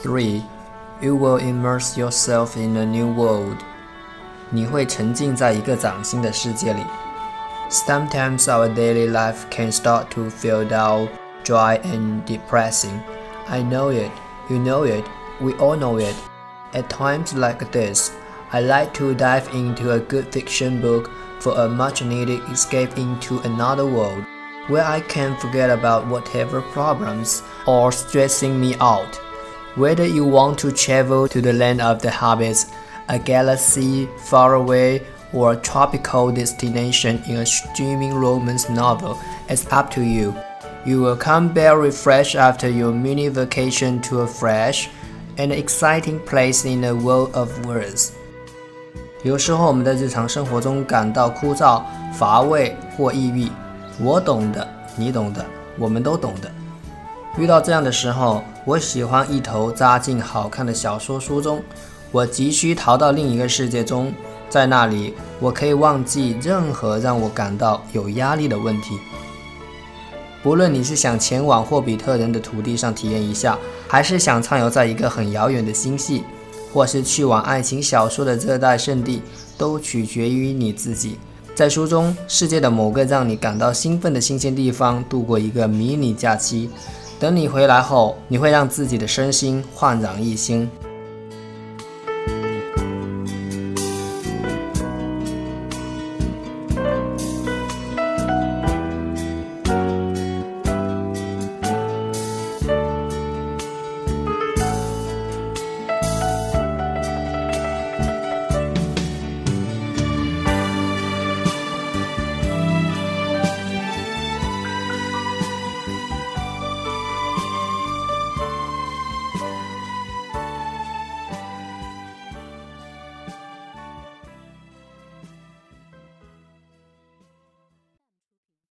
3. You will immerse yourself in a new world. 你会沉浸在一个崭新的世界里。Sometimes our daily life can start to feel dull, dry, and depressing. I know it, you know it, we all know it. At times like this, I like to dive into a good fiction book for a much needed escape into another world where I can forget about whatever problems are stressing me out. Whether you want to travel to the land of the hobbits, a galaxy far away, or a tropical destination in a streaming romance novel, it's up to you. You will come back refreshed after your mini vacation to a fresh and exciting place in a world of words. 有时候我们在日常生活中感到枯燥、乏味或抑郁，我懂的，你懂的，我们都懂的。遇到这样的时候， 我喜欢一头扎进好看的小说书中，我急需逃到另一个世界中，在那里我可以忘记任何让我感到有压力的问题。不论你是想前往霍比特人的土地上体验一下，还是想畅游在一个很遥远的星系，或是去往爱情小说的热带圣地，都取决于你自己。在书中，世界的某个让你感到兴奋的新鲜地方，度过一个迷你假期。等你回来后，你会让自己的身心焕然一新。